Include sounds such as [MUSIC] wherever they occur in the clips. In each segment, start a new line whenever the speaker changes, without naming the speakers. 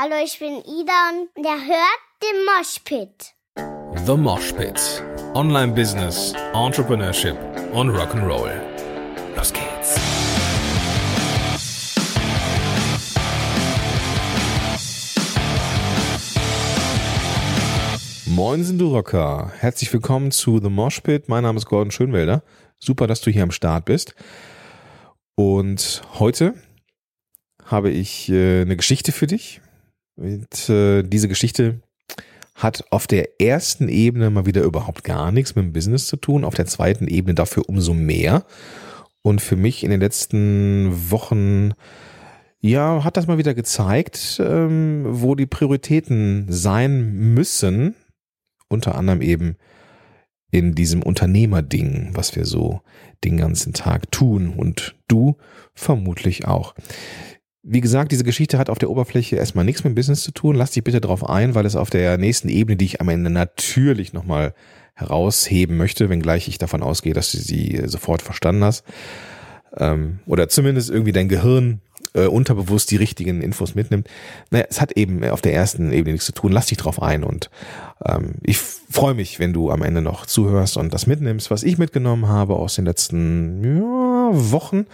Hallo, ich bin Ida und der hört den Moshpit.
The Mosh Pit. Online Business, Entrepreneurship und Rock'n'Roll. Los geht's. Moinsen, du Rocker. Herzlich willkommen zu The Mosh Pit. Mein Name ist Gordon Schönwelder. Super, dass du hier am Start bist. Und heute habe ich äh, eine Geschichte für dich. Und, äh, diese Geschichte hat auf der ersten Ebene mal wieder überhaupt gar nichts mit dem Business zu tun, auf der zweiten Ebene dafür umso mehr. Und für mich in den letzten Wochen, ja, hat das mal wieder gezeigt, ähm, wo die Prioritäten sein müssen, unter anderem eben in diesem Unternehmerding, was wir so den ganzen Tag tun und du vermutlich auch. Wie gesagt, diese Geschichte hat auf der Oberfläche erstmal nichts mit Business zu tun. Lass dich bitte darauf ein, weil es auf der nächsten Ebene, die ich am Ende natürlich nochmal herausheben möchte, wenngleich ich davon ausgehe, dass du sie sofort verstanden hast. Ähm, oder zumindest irgendwie dein Gehirn äh, unterbewusst die richtigen Infos mitnimmt. Naja, es hat eben auf der ersten Ebene nichts zu tun. Lass dich drauf ein und ähm, ich freue mich, wenn du am Ende noch zuhörst und das mitnimmst, was ich mitgenommen habe aus den letzten ja, Wochen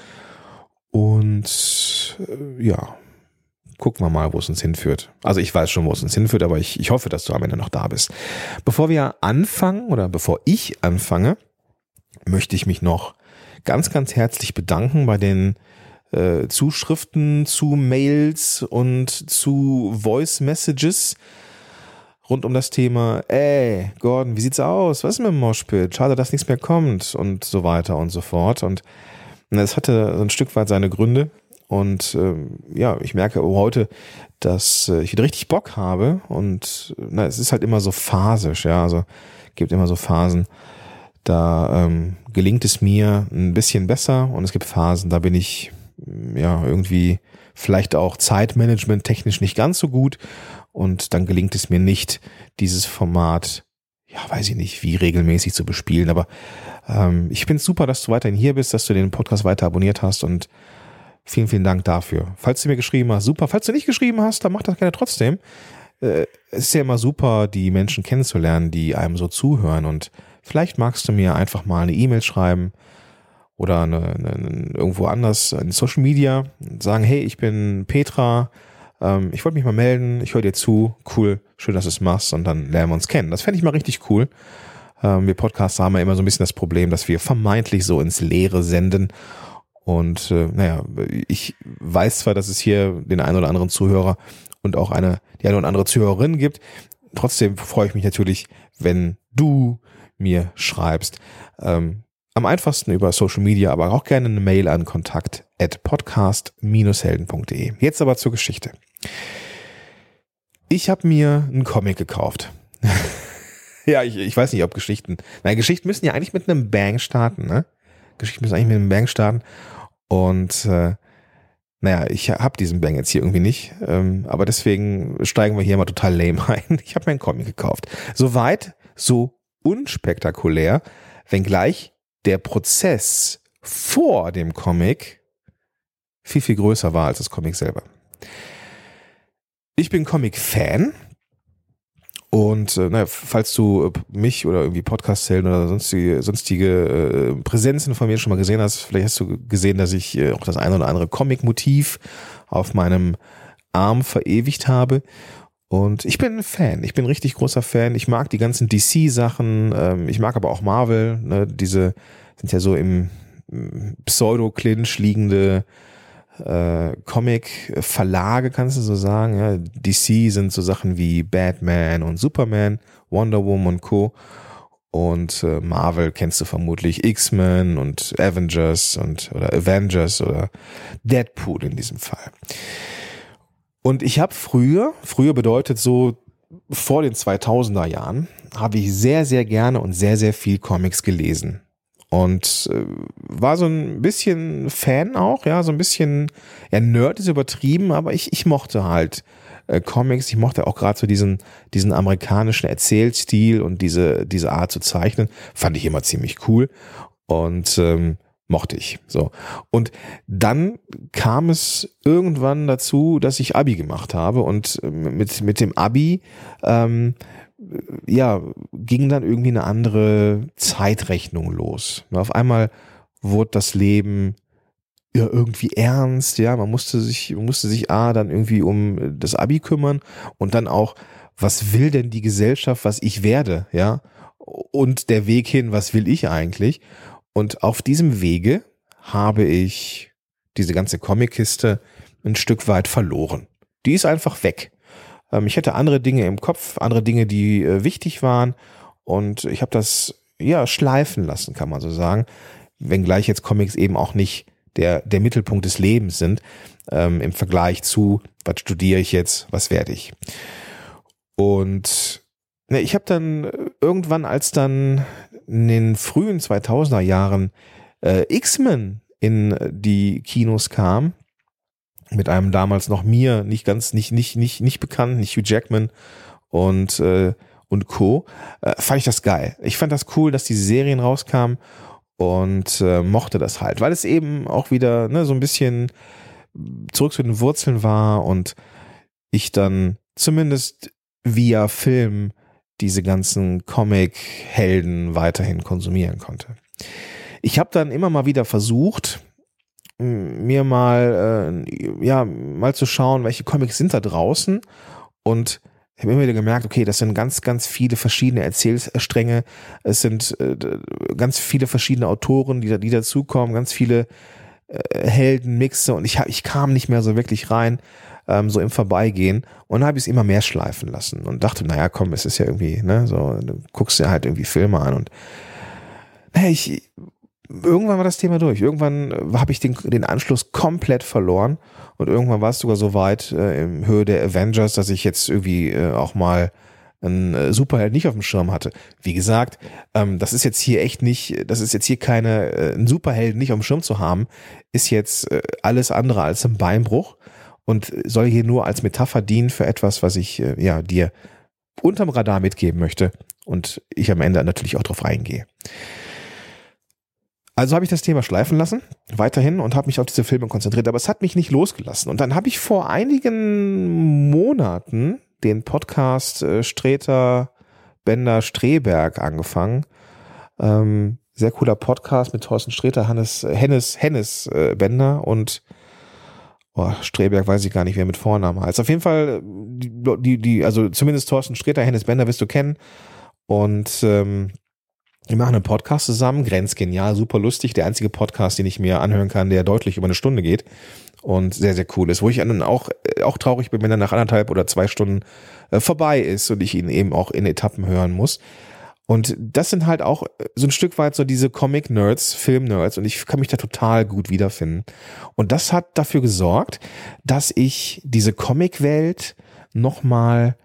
und äh, ja, gucken wir mal, wo es uns hinführt. Also ich weiß schon, wo es uns hinführt, aber ich, ich hoffe, dass du am Ende noch da bist. Bevor wir anfangen oder bevor ich anfange, möchte ich mich noch ganz, ganz herzlich bedanken bei den äh, Zuschriften zu Mails und zu Voice Messages rund um das Thema, ey, Gordon, wie sieht's aus? Was ist mit dem Moshpit? Schade, dass nichts mehr kommt und so weiter und so fort. Und es hatte so ein Stück weit seine Gründe. Und ähm, ja, ich merke heute, dass äh, ich wieder richtig Bock habe. Und na, es ist halt immer so phasisch, ja. Also gibt immer so Phasen, da ähm, gelingt es mir ein bisschen besser und es gibt Phasen, da bin ich ja irgendwie vielleicht auch Zeitmanagement technisch nicht ganz so gut und dann gelingt es mir nicht, dieses Format, ja, weiß ich nicht, wie regelmäßig zu bespielen, aber ähm, ich finde es super, dass du weiterhin hier bist, dass du den Podcast weiter abonniert hast und vielen, vielen Dank dafür. Falls du mir geschrieben hast, super. Falls du nicht geschrieben hast, dann mach das gerne trotzdem. Äh, es ist ja immer super, die Menschen kennenzulernen, die einem so zuhören und vielleicht magst du mir einfach mal eine E-Mail schreiben oder eine, eine, irgendwo anders in Social Media sagen, hey, ich bin Petra, ähm, ich wollte mich mal melden, ich höre dir zu, cool, schön, dass du es machst und dann lernen wir uns kennen. Das fände ich mal richtig cool. Ähm, wir Podcaster haben ja immer so ein bisschen das Problem, dass wir vermeintlich so ins Leere senden. Und äh, naja, ich weiß zwar, dass es hier den einen oder anderen Zuhörer und auch eine, die eine oder andere Zuhörerin gibt. Trotzdem freue ich mich natürlich, wenn du mir schreibst. Ähm, am einfachsten über Social Media, aber auch gerne eine Mail an kontakt at podcast-helden.de. Jetzt aber zur Geschichte. Ich habe mir einen Comic gekauft. [LAUGHS] Ja, ich, ich weiß nicht, ob Geschichten. Nein, Geschichten müssen ja eigentlich mit einem Bang starten, ne? Geschichten müssen eigentlich mit einem Bang starten. Und äh, naja, ich habe diesen Bang jetzt hier irgendwie nicht. Ähm, aber deswegen steigen wir hier mal total lame [LAUGHS] ein. Ich habe mir einen Comic gekauft. Soweit, so unspektakulär, wenngleich der Prozess vor dem Comic viel, viel größer war als das Comic selber. Ich bin Comic-Fan und äh, naja, falls du äh, mich oder irgendwie Podcast-Helden oder sonstige, sonstige äh, Präsenzen von mir schon mal gesehen hast, vielleicht hast du gesehen, dass ich äh, auch das eine oder andere Comic-Motiv auf meinem Arm verewigt habe. Und ich bin ein Fan. Ich bin richtig großer Fan. Ich mag die ganzen DC-Sachen. Ähm, ich mag aber auch Marvel. Ne? Diese sind ja so im Pseudo-Clinch liegende äh, Comic-Verlage, kannst du so sagen. Ja, DC sind so Sachen wie Batman und Superman, Wonder Woman und Co. Und äh, Marvel kennst du vermutlich X-Men und Avengers und oder Avengers oder Deadpool in diesem Fall. Und ich habe früher, früher bedeutet so vor den 2000er Jahren, habe ich sehr, sehr gerne und sehr, sehr viel Comics gelesen und äh, war so ein bisschen Fan auch, ja, so ein bisschen, ja, Nerd ist übertrieben, aber ich, ich mochte halt äh, Comics, ich mochte auch gerade so diesen, diesen amerikanischen Erzählstil und diese, diese Art zu zeichnen, fand ich immer ziemlich cool. Und ähm, mochte ich. So. Und dann kam es irgendwann dazu, dass ich Abi gemacht habe und mit, mit dem Abi, ähm, ja, ging dann irgendwie eine andere Zeitrechnung los. Auf einmal wurde das Leben ja irgendwie ernst, ja, man musste sich, musste sich A, dann irgendwie um das Abi kümmern und dann auch, was will denn die Gesellschaft, was ich werde, ja, und der Weg hin, was will ich eigentlich? Und auf diesem Wege habe ich diese ganze Comic-Kiste ein Stück weit verloren. Die ist einfach weg. Ähm, ich hatte andere Dinge im Kopf, andere Dinge, die äh, wichtig waren und ich habe das ja schleifen lassen, kann man so sagen. Wenngleich jetzt Comics eben auch nicht der, der Mittelpunkt des Lebens sind, ähm, im Vergleich zu, was studiere ich jetzt, was werde ich. Und ne, ich habe dann irgendwann, als dann in den frühen 2000er Jahren äh, X-Men in die Kinos kam, mit einem damals noch mir nicht ganz, nicht, nicht, nicht, nicht bekannt, nicht Hugh Jackman und, äh, und Co., äh, fand ich das geil. Ich fand das cool, dass diese Serien rauskamen und äh, mochte das halt, weil es eben auch wieder ne, so ein bisschen zurück zu den Wurzeln war und ich dann zumindest via Film diese ganzen Comic-Helden weiterhin konsumieren konnte. Ich habe dann immer mal wieder versucht, mir mal äh, ja mal zu schauen, welche Comics sind da draußen und ich habe immer wieder gemerkt, okay, das sind ganz, ganz viele verschiedene Erzählstränge. Es sind äh, ganz viele verschiedene Autoren, die, da, die dazukommen, ganz viele äh, Helden, Mixe und ich, hab, ich kam nicht mehr so wirklich rein, ähm, so im Vorbeigehen. Und habe ich es immer mehr schleifen lassen und dachte, naja, komm, es ist ja irgendwie, ne, so, du guckst dir halt irgendwie Filme an und naja, ich, irgendwann war das Thema durch. Irgendwann äh, habe ich den, den Anschluss komplett verloren und irgendwann war es sogar so weit äh, im Höhe der Avengers, dass ich jetzt irgendwie äh, auch mal einen äh, Superheld nicht auf dem Schirm hatte. Wie gesagt, ähm, das ist jetzt hier echt nicht, das ist jetzt hier keine, äh, ein Superheld nicht auf dem Schirm zu haben, ist jetzt äh, alles andere als ein Beinbruch und soll hier nur als Metapher dienen für etwas, was ich äh, ja dir unterm Radar mitgeben möchte und ich am Ende natürlich auch drauf eingehe. Also habe ich das Thema schleifen lassen, weiterhin, und habe mich auf diese Filme konzentriert. Aber es hat mich nicht losgelassen. Und dann habe ich vor einigen Monaten den Podcast äh, Streter Bender Streberg angefangen. Ähm, sehr cooler Podcast mit Thorsten Streter, Hannes, Hennes, Hennes äh, Bender und oh, Streberg weiß ich gar nicht, wer mit Vornamen heißt. Auf jeden Fall, die, die, die also zumindest Thorsten Streter, Hennes Bender wirst du kennen. Und ähm, wir machen einen Podcast zusammen, grenzgenial, super lustig. Der einzige Podcast, den ich mir anhören kann, der deutlich über eine Stunde geht und sehr, sehr cool ist. Wo ich dann auch, äh, auch traurig bin, wenn er nach anderthalb oder zwei Stunden äh, vorbei ist und ich ihn eben auch in Etappen hören muss. Und das sind halt auch äh, so ein Stück weit so diese Comic-Nerds, Film-Nerds und ich kann mich da total gut wiederfinden. Und das hat dafür gesorgt, dass ich diese Comic-Welt nochmal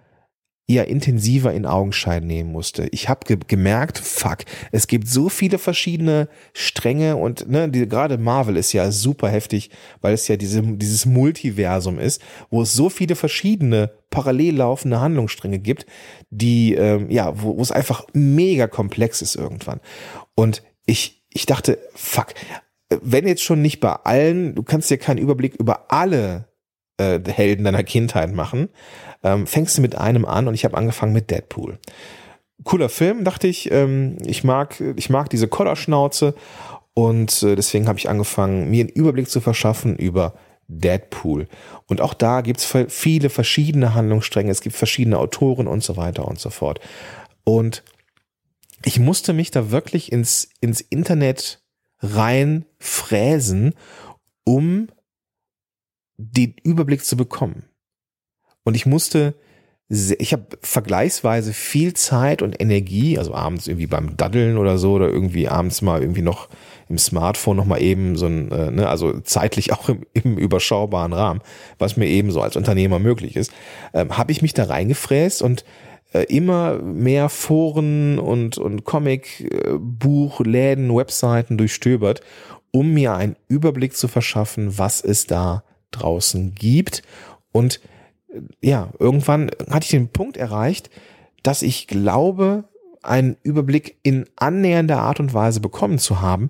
eher intensiver in Augenschein nehmen musste. Ich habe ge gemerkt, fuck, es gibt so viele verschiedene Stränge und ne, die, gerade Marvel ist ja super heftig, weil es ja diese, dieses Multiversum ist, wo es so viele verschiedene parallel laufende Handlungsstränge gibt, die ähm, ja, wo, wo es einfach mega komplex ist irgendwann. Und ich ich dachte, fuck, wenn jetzt schon nicht bei allen, du kannst dir keinen Überblick über alle äh, Helden deiner Kindheit machen, ähm, fängst du mit einem an und ich habe angefangen mit Deadpool. Cooler Film, dachte ich. Ähm, ich mag, ich mag diese Kollerschnauze und äh, deswegen habe ich angefangen, mir einen Überblick zu verschaffen über Deadpool. Und auch da gibt's viele verschiedene Handlungsstränge, es gibt verschiedene Autoren und so weiter und so fort. Und ich musste mich da wirklich ins, ins Internet rein fräsen, um den Überblick zu bekommen. Und ich musste, ich habe vergleichsweise viel Zeit und Energie, also abends irgendwie beim Daddeln oder so, oder irgendwie abends mal irgendwie noch im Smartphone noch mal eben so ein, äh, ne, also zeitlich [LAUGHS] auch im, im überschaubaren Rahmen, was mir eben so als Unternehmer möglich ist, ähm, habe ich mich da reingefräst und äh, immer mehr Foren und, und Comic, äh, Buch, Läden, Webseiten durchstöbert, um mir einen Überblick zu verschaffen, was es da draußen gibt. Und äh, ja, irgendwann hatte ich den Punkt erreicht, dass ich glaube, einen Überblick in annähernder Art und Weise bekommen zu haben.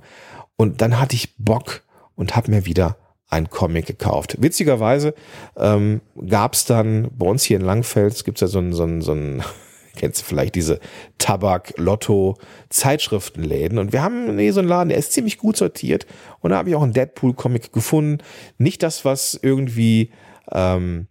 Und dann hatte ich Bock und habe mir wieder ein Comic gekauft. Witzigerweise ähm, gab es dann bei uns hier in Langfeld, gibt es ja so ein, so ein, so ein [LAUGHS] kennst du vielleicht diese Tabak, Lotto, Zeitschriftenläden. Und wir haben nee, so einen Laden, der ist ziemlich gut sortiert. Und da habe ich auch einen Deadpool-Comic gefunden. Nicht das, was irgendwie ähm,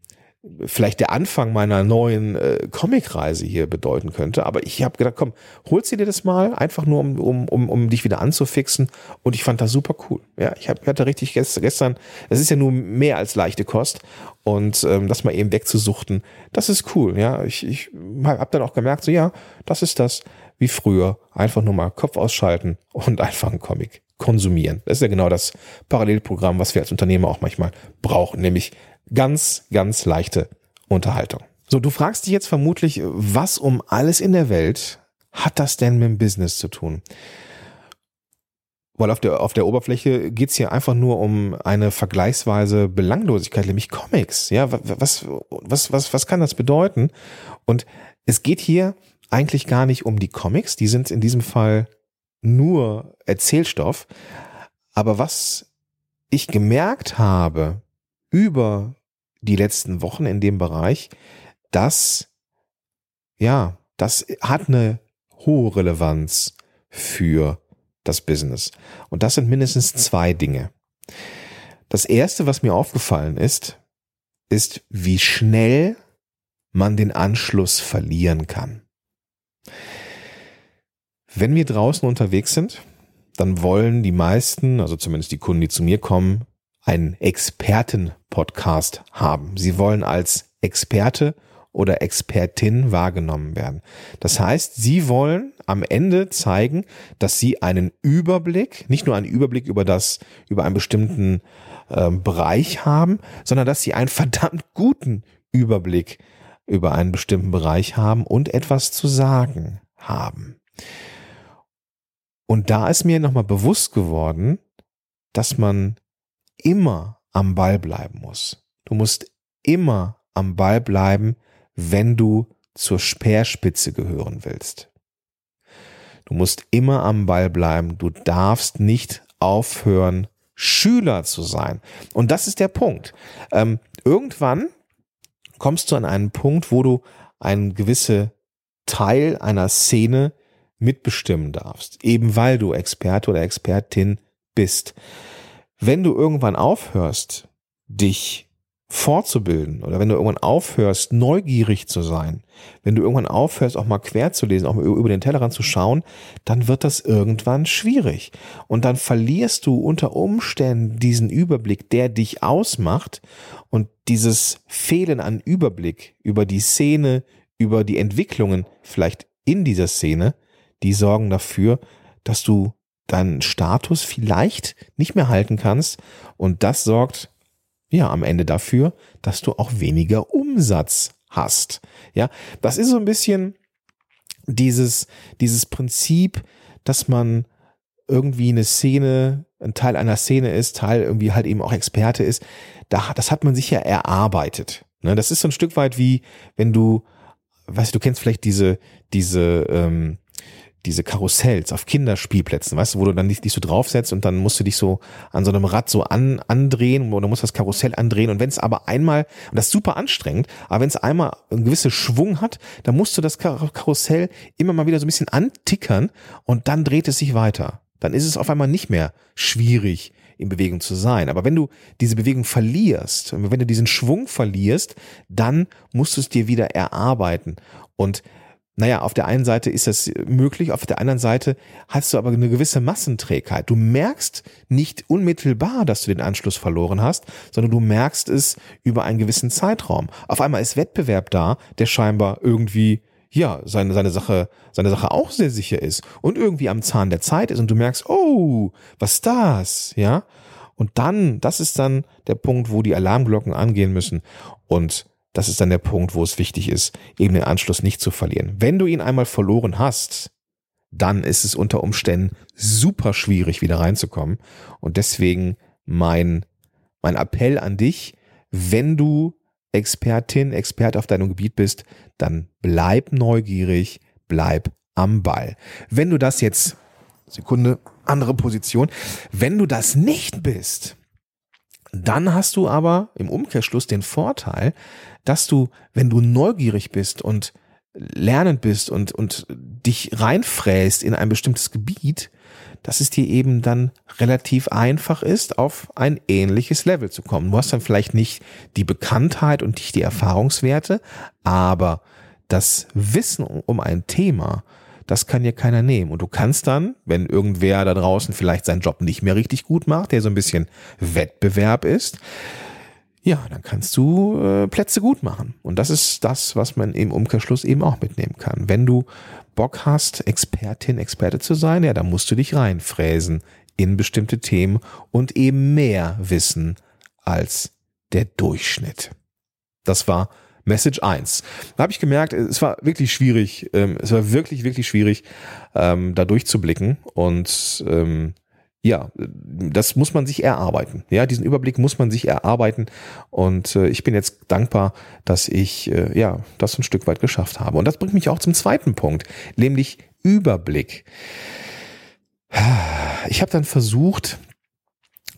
vielleicht der Anfang meiner neuen äh, Comicreise hier bedeuten könnte. Aber ich habe gedacht, komm, holst du dir das mal, einfach nur um, um, um, um dich wieder anzufixen. Und ich fand das super cool. Ja, ich hab, hatte richtig gestern, gestern, es ist ja nur mehr als leichte Kost. Und ähm, das mal eben wegzusuchten, das ist cool. Ja, ich, ich habe dann auch gemerkt, so ja, das ist das wie früher. Einfach nur mal Kopf ausschalten und [LAUGHS] einfach einen Comic konsumieren. Das ist ja genau das Parallelprogramm, was wir als Unternehmer auch manchmal brauchen, nämlich Ganz, ganz leichte Unterhaltung. So, du fragst dich jetzt vermutlich, was um alles in der Welt hat das denn mit dem Business zu tun? Weil auf der, auf der Oberfläche geht's hier einfach nur um eine vergleichsweise Belanglosigkeit, nämlich Comics. Ja, was, was, was, was kann das bedeuten? Und es geht hier eigentlich gar nicht um die Comics, die sind in diesem Fall nur Erzählstoff. Aber was ich gemerkt habe über die letzten Wochen in dem Bereich, das, ja, das hat eine hohe Relevanz für das Business. Und das sind mindestens zwei Dinge. Das erste, was mir aufgefallen ist, ist, wie schnell man den Anschluss verlieren kann. Wenn wir draußen unterwegs sind, dann wollen die meisten, also zumindest die Kunden, die zu mir kommen, einen Experten-Podcast haben. Sie wollen als Experte oder Expertin wahrgenommen werden. Das heißt, Sie wollen am Ende zeigen, dass Sie einen Überblick, nicht nur einen Überblick über das, über einen bestimmten äh, Bereich haben, sondern dass Sie einen verdammt guten Überblick über einen bestimmten Bereich haben und etwas zu sagen haben. Und da ist mir nochmal bewusst geworden, dass man immer am Ball bleiben muss. Du musst immer am Ball bleiben, wenn du zur Speerspitze gehören willst. Du musst immer am Ball bleiben. Du darfst nicht aufhören, Schüler zu sein. Und das ist der Punkt. Ähm, irgendwann kommst du an einen Punkt, wo du einen gewisse Teil einer Szene mitbestimmen darfst, eben weil du Experte oder Expertin bist wenn du irgendwann aufhörst, dich fortzubilden oder wenn du irgendwann aufhörst, neugierig zu sein, wenn du irgendwann aufhörst, auch mal quer zu lesen, auch mal über den Tellerrand zu schauen, dann wird das irgendwann schwierig. Und dann verlierst du unter Umständen diesen Überblick, der dich ausmacht und dieses Fehlen an Überblick über die Szene, über die Entwicklungen vielleicht in dieser Szene, die sorgen dafür, dass du deinen Status vielleicht nicht mehr halten kannst. Und das sorgt ja am Ende dafür, dass du auch weniger Umsatz hast. Ja, das ist so ein bisschen dieses, dieses Prinzip, dass man irgendwie eine Szene, ein Teil einer Szene ist, Teil irgendwie halt eben auch Experte ist. Da, das hat man sich ja erarbeitet. Ne, das ist so ein Stück weit wie, wenn du, weißt du, du kennst vielleicht diese, diese, ähm, diese Karussells auf Kinderspielplätzen, weißt du, wo du dann dich, dich so draufsetzt und dann musst du dich so an so einem Rad so an, andrehen oder musst das Karussell andrehen und wenn es aber einmal, und das ist super anstrengend, aber wenn es einmal einen gewissen Schwung hat, dann musst du das Karussell immer mal wieder so ein bisschen antickern und dann dreht es sich weiter. Dann ist es auf einmal nicht mehr schwierig, in Bewegung zu sein. Aber wenn du diese Bewegung verlierst, wenn du diesen Schwung verlierst, dann musst du es dir wieder erarbeiten. Und naja, auf der einen Seite ist das möglich, auf der anderen Seite hast du aber eine gewisse Massenträgheit. Du merkst nicht unmittelbar, dass du den Anschluss verloren hast, sondern du merkst es über einen gewissen Zeitraum. Auf einmal ist Wettbewerb da, der scheinbar irgendwie ja, seine, seine Sache, seine Sache auch sehr sicher ist und irgendwie am Zahn der Zeit ist und du merkst, oh, was ist das? Ja. Und dann, das ist dann der Punkt, wo die Alarmglocken angehen müssen und das ist dann der Punkt, wo es wichtig ist, eben den Anschluss nicht zu verlieren. Wenn du ihn einmal verloren hast, dann ist es unter Umständen super schwierig, wieder reinzukommen. Und deswegen mein, mein Appell an dich, wenn du Expertin, Expert auf deinem Gebiet bist, dann bleib neugierig, bleib am Ball. Wenn du das jetzt, Sekunde, andere Position. Wenn du das nicht bist, dann hast du aber im Umkehrschluss den Vorteil, dass du, wenn du neugierig bist und lernend bist und, und dich reinfräst in ein bestimmtes Gebiet, dass es dir eben dann relativ einfach ist, auf ein ähnliches Level zu kommen. Du hast dann vielleicht nicht die Bekanntheit und nicht die Erfahrungswerte, aber das Wissen um ein Thema, das kann dir keiner nehmen. Und du kannst dann, wenn irgendwer da draußen vielleicht seinen Job nicht mehr richtig gut macht, der so ein bisschen Wettbewerb ist, ja, dann kannst du äh, Plätze gut machen. Und das ist das, was man im Umkehrschluss eben auch mitnehmen kann. Wenn du Bock hast, Expertin, Experte zu sein, ja, dann musst du dich reinfräsen in bestimmte Themen und eben mehr wissen als der Durchschnitt. Das war Message 1. Da habe ich gemerkt, es war wirklich schwierig, ähm, es war wirklich, wirklich schwierig, ähm, da durchzublicken. Und ähm, ja, das muss man sich erarbeiten. Ja, diesen Überblick muss man sich erarbeiten. Und äh, ich bin jetzt dankbar, dass ich äh, ja das ein Stück weit geschafft habe. Und das bringt mich auch zum zweiten Punkt, nämlich Überblick. Ich habe dann versucht,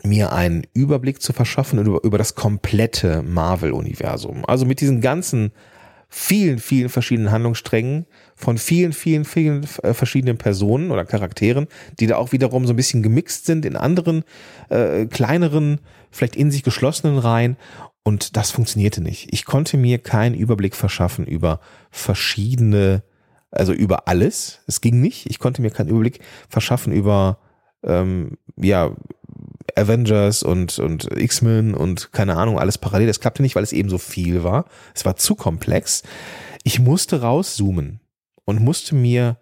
mir einen Überblick zu verschaffen über, über das komplette Marvel-Universum. Also mit diesen ganzen vielen, vielen verschiedenen Handlungssträngen von vielen, vielen, vielen äh, verschiedenen Personen oder Charakteren, die da auch wiederum so ein bisschen gemixt sind in anderen äh, kleineren, vielleicht in sich geschlossenen Reihen. Und das funktionierte nicht. Ich konnte mir keinen Überblick verschaffen über verschiedene, also über alles. Es ging nicht. Ich konnte mir keinen Überblick verschaffen über ähm, ja Avengers und, und X-Men und keine Ahnung, alles parallel. Das klappte nicht, weil es eben so viel war. Es war zu komplex. Ich musste rauszoomen und musste mir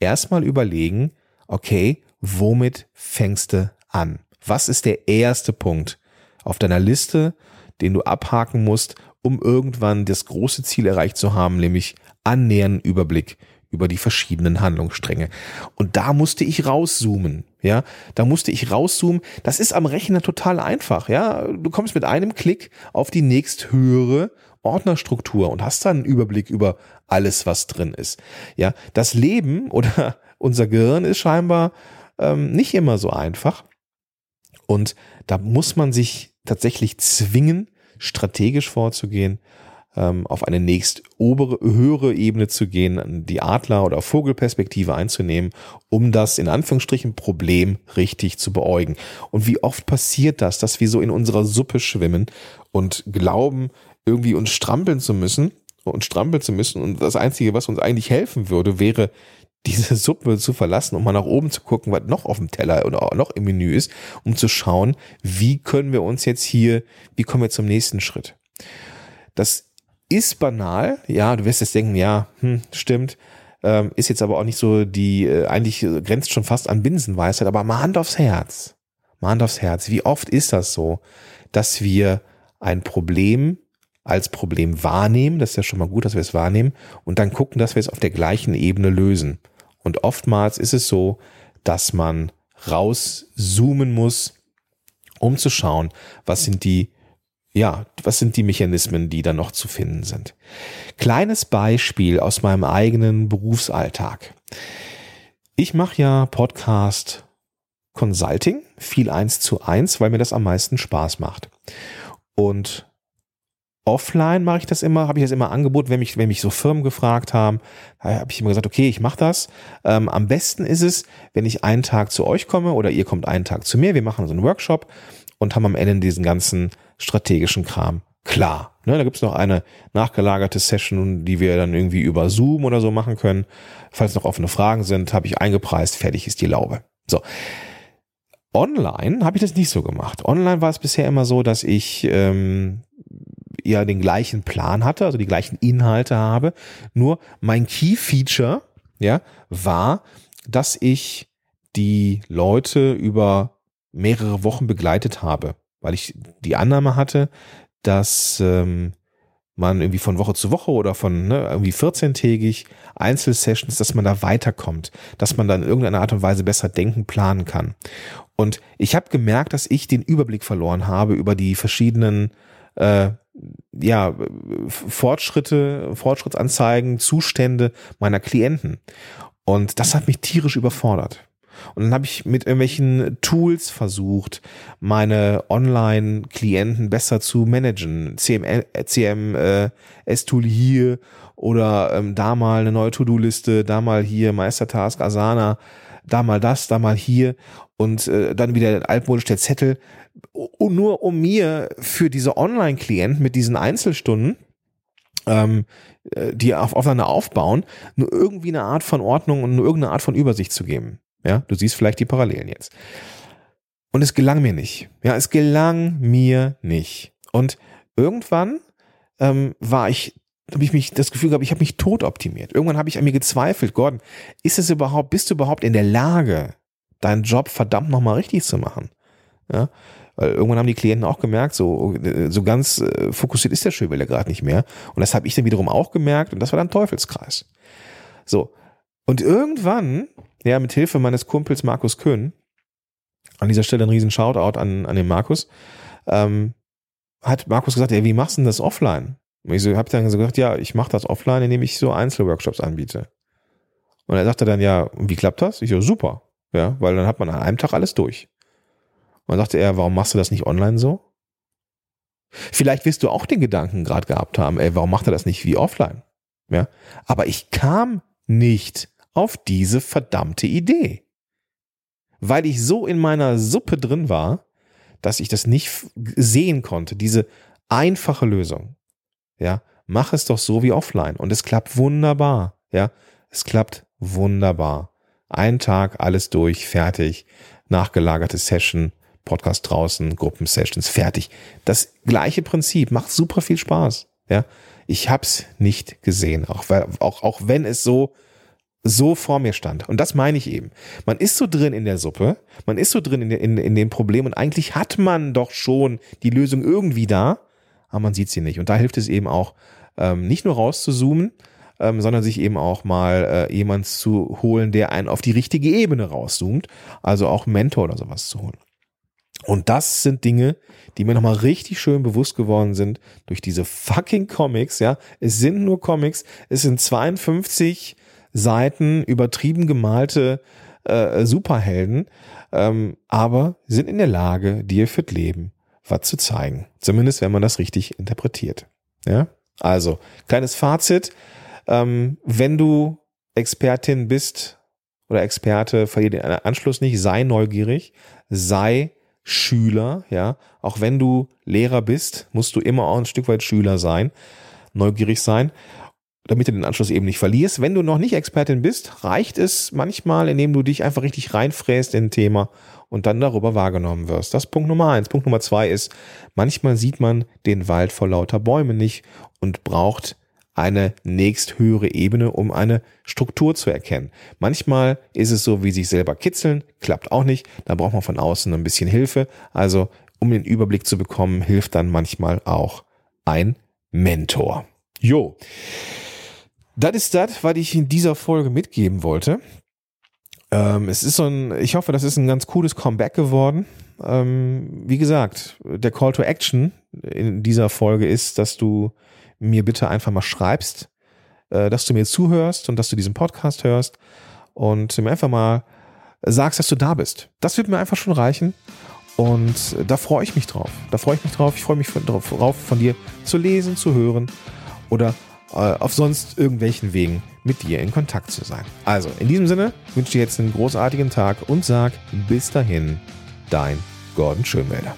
erstmal überlegen, okay, womit fängst du an? Was ist der erste Punkt auf deiner Liste, den du abhaken musst, um irgendwann das große Ziel erreicht zu haben, nämlich annähernden Überblick über die verschiedenen Handlungsstränge. Und da musste ich rauszoomen, ja, da musste ich rauszoomen. Das ist am Rechner total einfach, ja. Du kommst mit einem Klick auf die nächsthöhere Ordnerstruktur und hast dann einen Überblick über alles, was drin ist. Ja, das Leben [LAUGHS] oder unser Gehirn ist scheinbar ähm, nicht immer so einfach. Und da muss man sich tatsächlich zwingen, strategisch vorzugehen ähm, auf eine nächst obere, höhere Ebene zu gehen, die Adler- oder Vogelperspektive einzunehmen, um das in Anführungsstrichen Problem richtig zu beäugen. Und wie oft passiert das, dass wir so in unserer Suppe schwimmen und glauben, irgendwie uns strampeln zu müssen und strampeln zu müssen und das Einzige, was uns eigentlich helfen würde, wäre diese Suppe zu verlassen, um mal nach oben zu gucken, was noch auf dem Teller oder noch im Menü ist, um zu schauen, wie können wir uns jetzt hier, wie kommen wir zum nächsten Schritt. Das ist banal, ja, du wirst jetzt denken, ja, hm, stimmt, ähm, ist jetzt aber auch nicht so die, äh, eigentlich grenzt schon fast an Binsenweisheit, aber mal Hand aufs Herz, mal Hand aufs Herz, wie oft ist das so, dass wir ein Problem als Problem wahrnehmen, das ist ja schon mal gut, dass wir es wahrnehmen, und dann gucken, dass wir es auf der gleichen Ebene lösen. Und oftmals ist es so, dass man rauszoomen muss, um zu schauen, was sind die ja, was sind die Mechanismen, die da noch zu finden sind? Kleines Beispiel aus meinem eigenen Berufsalltag. Ich mache ja Podcast Consulting, viel eins zu eins, weil mir das am meisten Spaß macht. Und offline mache ich das immer, habe ich das immer angeboten, wenn mich, wenn mich so Firmen gefragt haben, habe ich immer gesagt, okay, ich mache das. Ähm, am besten ist es, wenn ich einen Tag zu euch komme oder ihr kommt einen Tag zu mir, wir machen so einen Workshop und haben am Ende diesen ganzen strategischen Kram klar. Ne, da gibt's noch eine nachgelagerte Session, die wir dann irgendwie über Zoom oder so machen können. Falls noch offene Fragen sind, habe ich eingepreist, fertig ist die Laube. So. Online habe ich das nicht so gemacht. Online war es bisher immer so, dass ich ähm, ja den gleichen Plan hatte, also die gleichen Inhalte habe. Nur mein Key Feature, ja, war, dass ich die Leute über mehrere Wochen begleitet habe weil ich die Annahme hatte, dass ähm, man irgendwie von Woche zu Woche oder von ne, irgendwie 14-tägig Einzelsessions, dass man da weiterkommt, dass man dann in irgendeiner Art und Weise besser denken, planen kann. Und ich habe gemerkt, dass ich den Überblick verloren habe über die verschiedenen äh, ja, Fortschritte, Fortschrittsanzeigen, Zustände meiner Klienten. Und das hat mich tierisch überfordert. Und dann habe ich mit irgendwelchen Tools versucht, meine Online-Klienten besser zu managen. CM, CMS-Tool äh, hier oder ähm, da mal eine neue To-Do-Liste, da mal hier Meistertask, Asana, da mal das, da mal hier und äh, dann wieder altmodisch der Zettel. Und nur um mir für diese Online-Klienten mit diesen Einzelstunden ähm, äh, die auf, aufeinander aufbauen, nur irgendwie eine Art von Ordnung und nur irgendeine Art von Übersicht zu geben. Ja, du siehst vielleicht die Parallelen jetzt. Und es gelang mir nicht. Ja, es gelang mir nicht. Und irgendwann ähm, war ich, habe ich mich das Gefühl gehabt, ich habe mich tot optimiert. Irgendwann habe ich an mir gezweifelt, Gordon, ist es überhaupt, bist du überhaupt in der Lage, deinen Job verdammt nochmal richtig zu machen? Ja, weil irgendwann haben die Klienten auch gemerkt, so, so ganz äh, fokussiert ist der Schöbele gerade nicht mehr. Und das habe ich dann wiederum auch gemerkt und das war dann Teufelskreis. So. Und irgendwann, ja, mit Hilfe meines Kumpels Markus Köhn, an dieser Stelle ein riesen Shoutout an, an den Markus, ähm, hat Markus gesagt, ja, wie machst du denn das offline? Und ich so, habe dann so gesagt, ja, ich mache das offline, indem ich so Einzelworkshops anbiete. Und er sagte dann, ja, wie klappt das? Ich so, super. Ja, weil dann hat man an einem Tag alles durch. Und dann sagte er, warum machst du das nicht online so? Vielleicht wirst du auch den Gedanken gerade gehabt haben, ey, warum macht er das nicht wie offline? Ja, aber ich kam nicht auf diese verdammte Idee. Weil ich so in meiner Suppe drin war, dass ich das nicht sehen konnte, diese einfache Lösung. Ja, mach es doch so wie offline und es klappt wunderbar. Ja, es klappt wunderbar. Ein Tag, alles durch, fertig, nachgelagerte Session, Podcast draußen, Gruppensessions, fertig. Das gleiche Prinzip, macht super viel Spaß. Ja, ich hab's nicht gesehen, auch, auch, auch wenn es so so vor mir stand. Und das meine ich eben. Man ist so drin in der Suppe, man ist so drin in, in, in dem Problem und eigentlich hat man doch schon die Lösung irgendwie da, aber man sieht sie nicht. Und da hilft es eben auch, ähm, nicht nur rauszuzoomen, ähm, sondern sich eben auch mal äh, jemand zu holen, der einen auf die richtige Ebene rauszoomt, also auch Mentor oder sowas zu holen. Und das sind Dinge, die mir nochmal richtig schön bewusst geworden sind durch diese fucking Comics, ja. Es sind nur Comics, es sind 52 Seiten übertrieben gemalte äh, Superhelden, ähm, aber sind in der Lage, dir für das Leben was zu zeigen. Zumindest, wenn man das richtig interpretiert. Ja. Also, kleines Fazit. Ähm, wenn du Expertin bist oder Experte, verliere den Anschluss nicht, sei neugierig, sei Schüler, ja. Auch wenn du Lehrer bist, musst du immer auch ein Stück weit Schüler sein, neugierig sein, damit du den Anschluss eben nicht verlierst. Wenn du noch nicht Expertin bist, reicht es manchmal, indem du dich einfach richtig reinfräst in ein Thema und dann darüber wahrgenommen wirst. Das ist Punkt Nummer eins. Punkt Nummer zwei ist, manchmal sieht man den Wald vor lauter Bäumen nicht und braucht eine nächsthöhere Ebene, um eine Struktur zu erkennen. Manchmal ist es so, wie sich selber kitzeln, klappt auch nicht. Da braucht man von außen ein bisschen Hilfe. Also, um den Überblick zu bekommen, hilft dann manchmal auch ein Mentor. Jo. Das ist das, was ich in dieser Folge mitgeben wollte. Ähm, es ist so ein, ich hoffe, das ist ein ganz cooles Comeback geworden. Ähm, wie gesagt, der Call to Action in dieser Folge ist, dass du mir bitte einfach mal schreibst, äh, dass du mir zuhörst und dass du diesen Podcast hörst und mir einfach mal sagst, dass du da bist. Das wird mir einfach schon reichen. Und da freue ich mich drauf. Da freue ich mich drauf. Ich freue mich darauf, von dir zu lesen, zu hören oder auf sonst irgendwelchen Wegen mit dir in Kontakt zu sein. Also, in diesem Sinne wünsche ich dir jetzt einen großartigen Tag und sag bis dahin, dein Gordon Schönwälder.